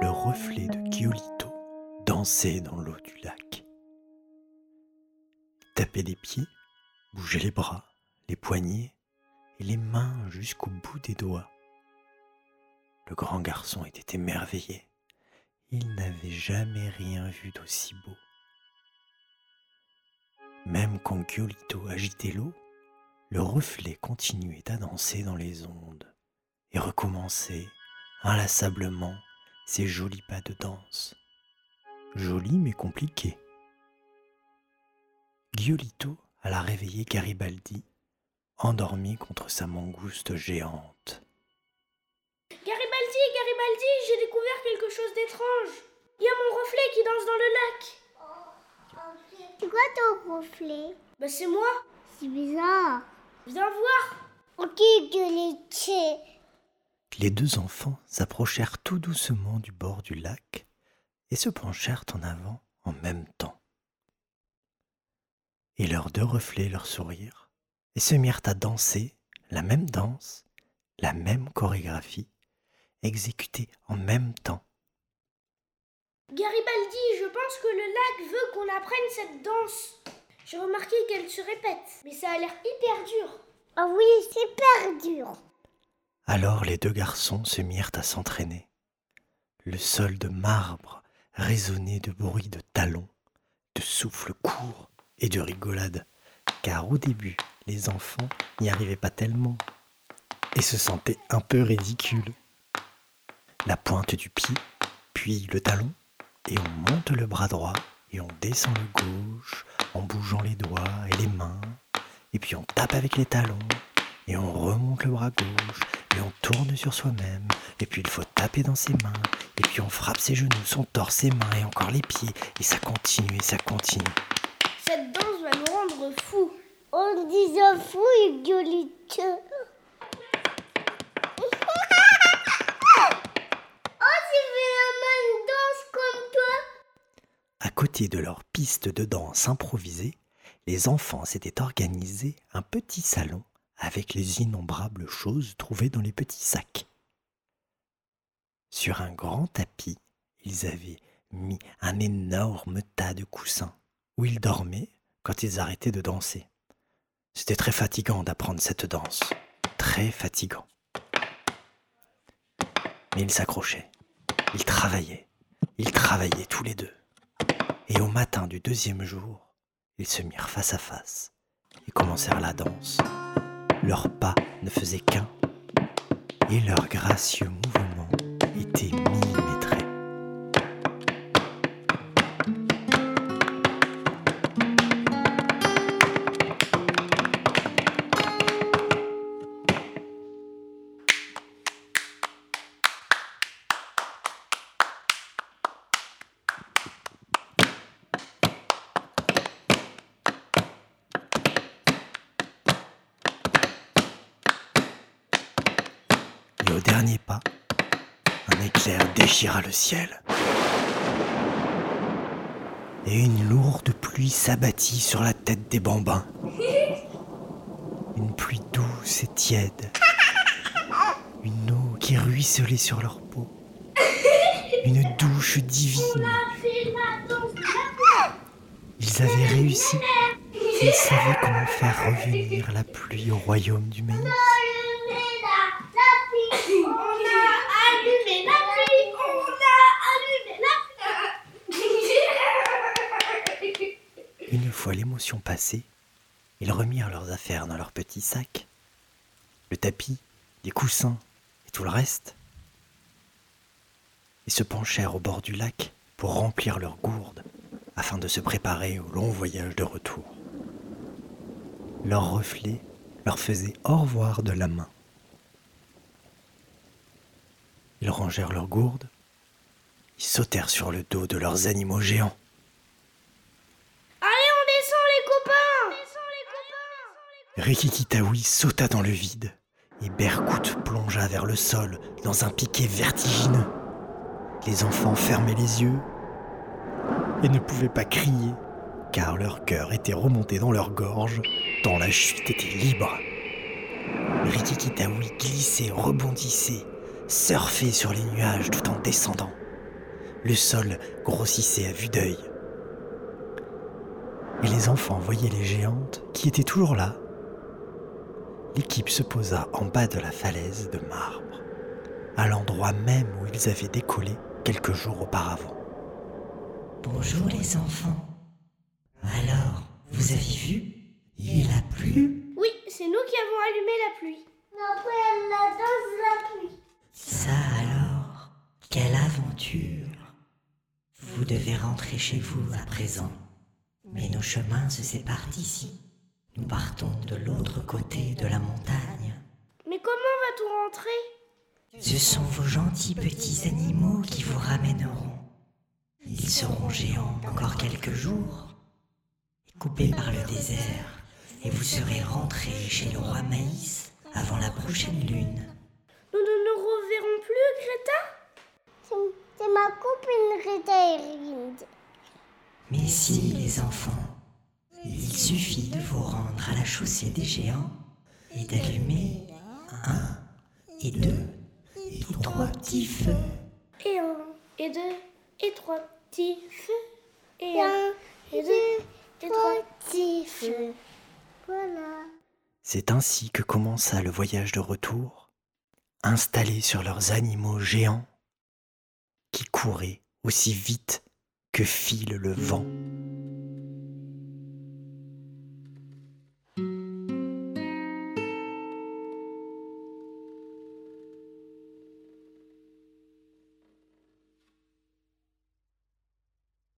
Le reflet de Giolito dansait dans l'eau du lac. Il tapait les pieds, bougeait les bras, les poignets et les mains jusqu'au bout des doigts. Le grand garçon était émerveillé. Il n'avait jamais rien vu d'aussi beau. Même quand Giolito agitait l'eau, le reflet continuait à danser dans les ondes et recommençait inlassablement ses jolis pas de danse. Jolis mais compliqués. Giolito alla réveiller Garibaldi, endormi contre sa mangouste géante. Garibaldi, Garibaldi, j'ai découvert quelque chose d'étrange. Il y a mon reflet qui danse dans le lac. C'est quoi ton reflet? Bah c'est moi. C'est bizarre. Viens voir. Ok, de Les deux enfants s'approchèrent tout doucement du bord du lac et se penchèrent en avant en même temps. Et leurs deux reflets leur sourirent et se mirent à danser la même danse, la même chorégraphie, exécutée en même temps. Garibaldi, je pense que le lac veut qu'on apprenne cette danse. J'ai remarqué qu'elle se répète, mais ça a l'air hyper dur. Ah oui, c'est hyper dur. Alors les deux garçons se mirent à s'entraîner. Le sol de marbre résonnait de bruits de talons, de souffles courts et de rigolades, car au début, les enfants n'y arrivaient pas tellement et se sentaient un peu ridicules. La pointe du pied, puis le talon, et on monte le bras droit et on descend le gauche en bougeant les doigts et les mains, et puis on tape avec les talons et on remonte le bras gauche et on tourne sur soi-même, et puis il faut taper dans ses mains, et puis on frappe ses genoux, son torse, ses mains et encore les pieds, et ça continue et ça continue. Cette danse va nous rendre fous. On dit fou et Giolito. À côté de leur piste de danse improvisée, les enfants s'étaient organisés un petit salon avec les innombrables choses trouvées dans les petits sacs. Sur un grand tapis, ils avaient mis un énorme tas de coussins où ils dormaient quand ils arrêtaient de danser. C'était très fatigant d'apprendre cette danse, très fatigant. Mais ils s'accrochaient, ils travaillaient, ils travaillaient tous les deux. Et au matin du deuxième jour, ils se mirent face à face et commencèrent la danse. Leurs pas ne faisaient qu'un. Et leurs gracieux pas, un éclair déchira le ciel. Et une lourde pluie s'abattit sur la tête des bambins. Une pluie douce et tiède. Une eau qui ruisselait sur leur peau. Une douche divine. Ils avaient réussi. Ils savaient comment faire revenir la pluie au royaume du maïs. Fois l'émotion passée, ils remirent leurs affaires dans leur petit sac. Le tapis, les coussins et tout le reste. Ils se penchèrent au bord du lac pour remplir leurs gourdes afin de se préparer au long voyage de retour. Leur reflet leur faisait au revoir de la main. Ils rangèrent leurs gourdes, ils sautèrent sur le dos de leurs animaux géants. Allez, on descend les copains Descends les copains Rikikitaoui sauta dans le vide et Berkout plongea vers le sol dans un piquet vertigineux. Les enfants fermaient les yeux et ne pouvaient pas crier car leur cœur était remonté dans leur gorge tant la chute était libre. Rikikitaoui glissait, rebondissait surfer sur les nuages tout en descendant. Le sol grossissait à vue d'œil. Et les enfants voyaient les géantes qui étaient toujours là. L'équipe se posa en bas de la falaise de marbre, à l'endroit même où ils avaient décollé quelques jours auparavant. Bonjour les enfants. Alors, vous avez vu? Il a plu? Oui, c'est nous qui avons allumé la pluie. Après la danse la pluie. Ça alors Quelle aventure Vous devez rentrer chez vous à présent. Mais nos chemins se séparent ici. Nous partons de l'autre côté de la montagne. Mais comment va-t-on rentrer? Ce sont vos gentils petits animaux qui vous ramèneront. Ils seront géants encore quelques jours, coupés par le désert, et vous serez rentrés chez le roi Maïs avant la prochaine lune. Nous ne nous reverrons plus, Greta? C'est- ma copine Rita Erind. Mais si, les enfants, suffit de vous rendre à la chaussée des géants et d'allumer un et deux et trois petits feux. Et un, et deux, et trois petits feux. Et un, et deux, et trois. trois petits feux. Voilà. C'est ainsi que commença le voyage de retour, installés sur leurs animaux géants qui couraient aussi vite que file le vent.